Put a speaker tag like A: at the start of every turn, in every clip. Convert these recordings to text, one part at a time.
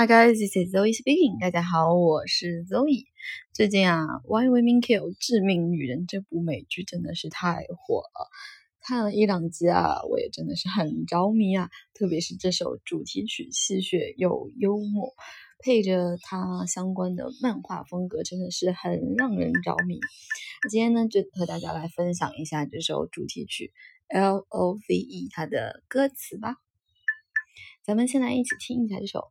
A: Hi guys, this is Zoe speaking. 大家好，我是 Zoe。最近啊，《Why Women Kill》致命女人这部美剧真的是太火了，看了一两集啊，我也真的是很着迷啊。特别是这首主题曲，戏谑又幽默，配着它相关的漫画风格，真的是很让人着迷。今天呢，就和大家来分享一下这首主题曲《L O V E》它的歌词吧。咱们先来一起听一下这首。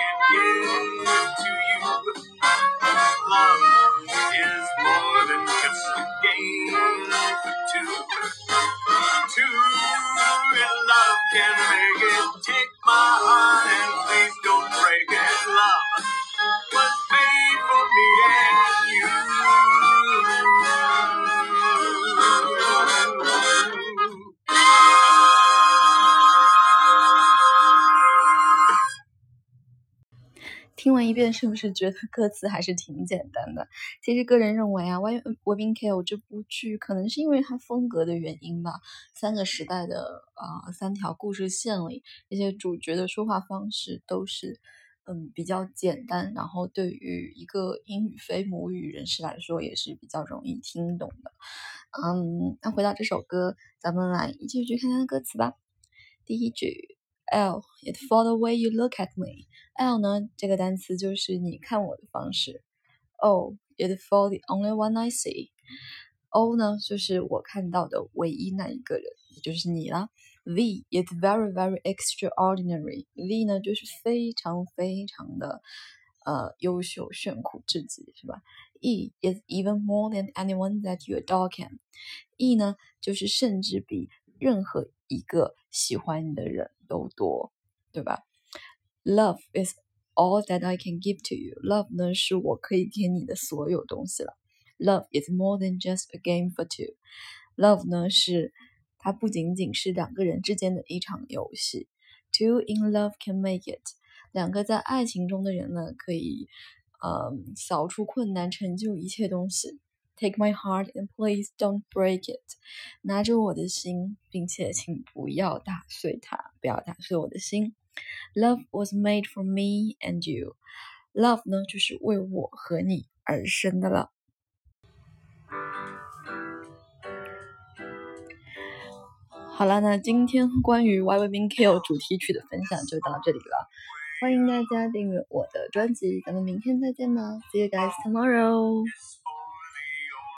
A: 听完一遍，是不是觉得 歌词还是挺简单的？其实个人认为啊，《Why Women Kill》这部剧可能是因为它风格的原因吧，三个时代的啊三条故事线里，那些主角的说话方式都是嗯比较简单，然后对于一个英语非母语人士来说也是比较容易听懂的。嗯，那回到这首歌，咱们来一句一句看看歌词吧。第一句。L, it for the way you look at me. L 呢，这个单词就是你看我的方式。O, it for the only one I see. O 呢，就是我看到的唯一那一个人，也就是你啦。V, it's very very extraordinary. V 呢，就是非常非常的呃优秀、炫酷至极，是吧？E is even more than anyone that you adore can. E 呢，就是甚至比任何一个喜欢你的人都多，对吧？Love is all that I can give to you. Love 呢是我可以给你的所有东西了。Love is more than just a game for two. Love 呢是它不仅仅是两个人之间的一场游戏。Two in love can make it. 两个在爱情中的人呢，可以嗯扫除困难，成就一切东西。Take my heart and please don't break it。拿着我的心，并且请不要打碎它，不要打碎我的心。Love was made for me and you。Love 呢，就是为我和你而生的了。好了，那今天关于《Why Women Kill》主题曲的分享就到这里了。欢迎大家订阅我的专辑，咱们明天再见吧。See you guys tomorrow.